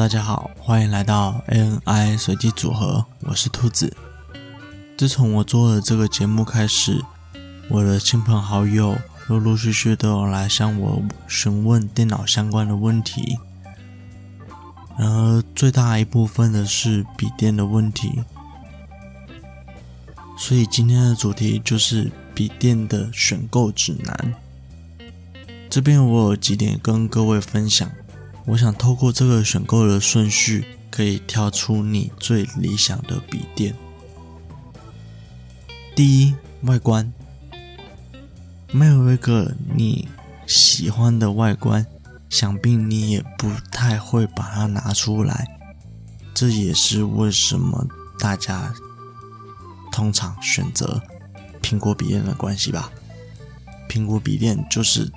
大家好，欢迎来到 ANI 随机组合，我是兔子。自从我做了这个节目开始，我的亲朋好友陆陆续续都有来向我询问电脑相关的问题，然而最大一部分的是笔电的问题，所以今天的主题就是笔电的选购指南。这边我有几点跟各位分享，我想透过这个选购的顺序，可以挑出你最理想的笔电。第一，外观，没有一个你喜欢的外观，想必你也不太会把它拿出来。这也是为什么大家通常选择苹果笔电的关系吧。苹果笔电就是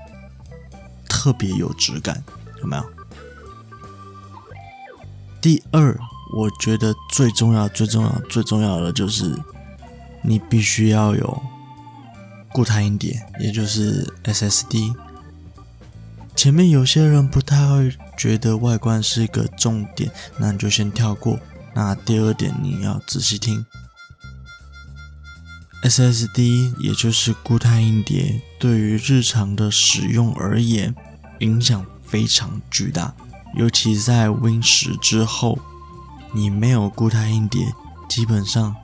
特别有质感，有没有？第二，我觉得最重要、最重要、最重要的就是。你必须要有固态硬碟，也就是 SSD。前面有些人不太会觉得外观是一个重点，那你就先跳过。那第二点你要仔细听，SSD 也就是固态硬碟，对于日常的使用而言，影响非常巨大。尤其在 Win 十之后，你没有固态硬碟，基本上。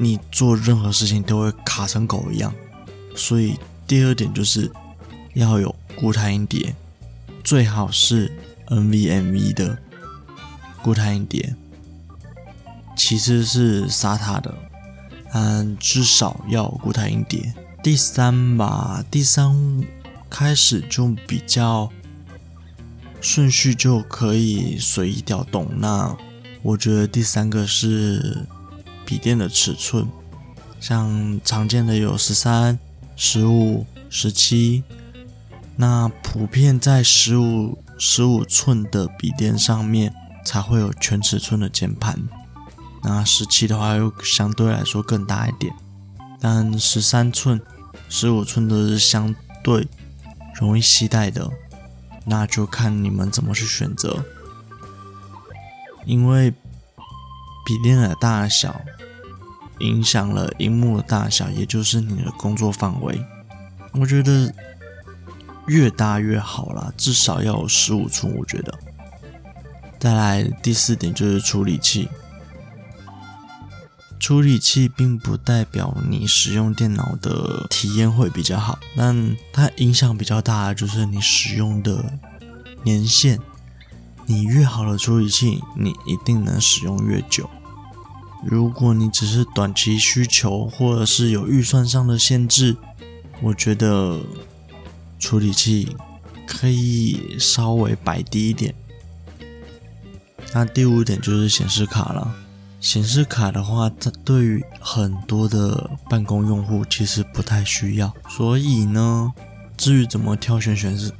你做任何事情都会卡成狗一样，所以第二点就是要有固态硬碟，最好是 NVMe 的固态硬碟，其次是 SATA 的，嗯，至少要固态硬碟。第三吧，第三开始就比较顺序就可以随意调动。那我觉得第三个是。笔电的尺寸，像常见的有十三、十五、十七，那普遍在十五、十五寸的笔电上面才会有全尺寸的键盘，那十七的话又相对来说更大一点，但十三寸、十五寸都是相对容易携带的，那就看你们怎么去选择，因为笔电的大小。影响了荧幕的大小，也就是你的工作范围。我觉得越大越好啦，至少要有十五寸。我觉得。再来第四点就是处理器，处理器并不代表你使用电脑的体验会比较好，但它影响比较大的就是你使用的年限。你越好的处理器，你一定能使用越久。如果你只是短期需求，或者是有预算上的限制，我觉得处理器可以稍微摆低一点。那第五点就是显示卡了。显示卡的话，它对于很多的办公用户其实不太需要。所以呢，至于怎么挑选显示，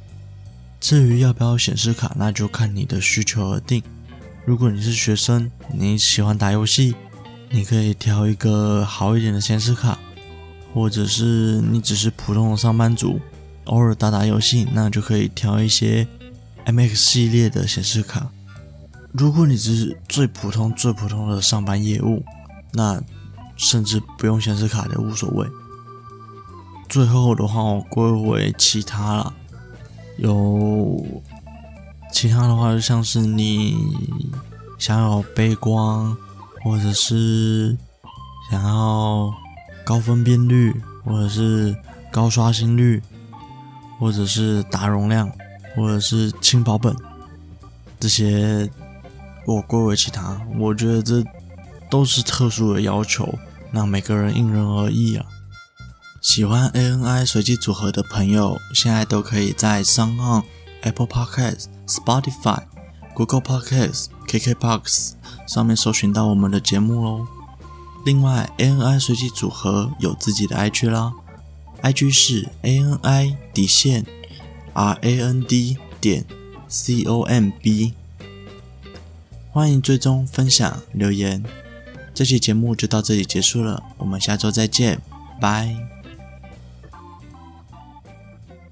至于要不要显示卡，那就看你的需求而定。如果你是学生，你喜欢打游戏。你可以挑一个好一点的显示卡，或者是你只是普通的上班族，偶尔打打游戏，那就可以挑一些 MX 系列的显示卡。如果你只是最普通、最普通的上班业务，那甚至不用显示卡的无所谓。最后的话，我归为其他了。有其他的话，就像是你想要背光。或者是想要高分辨率，或者是高刷新率，或者是大容量，或者是轻薄本，这些我归为其他，我觉得这都是特殊的要求，那每个人因人而异啊。喜欢 A N I 随机组合的朋友，现在都可以在商行、Apple Podcasts、Spotify、Google Podcasts、KK Box 上面搜寻到我们的节目喽。另外，A N I 随机组合有自己的 I G 啦，I G 是 A N I 底线 R A N D 点 C O M B。欢迎追踪、分享、留言。这期节目就到这里结束了，我们下周再见，拜。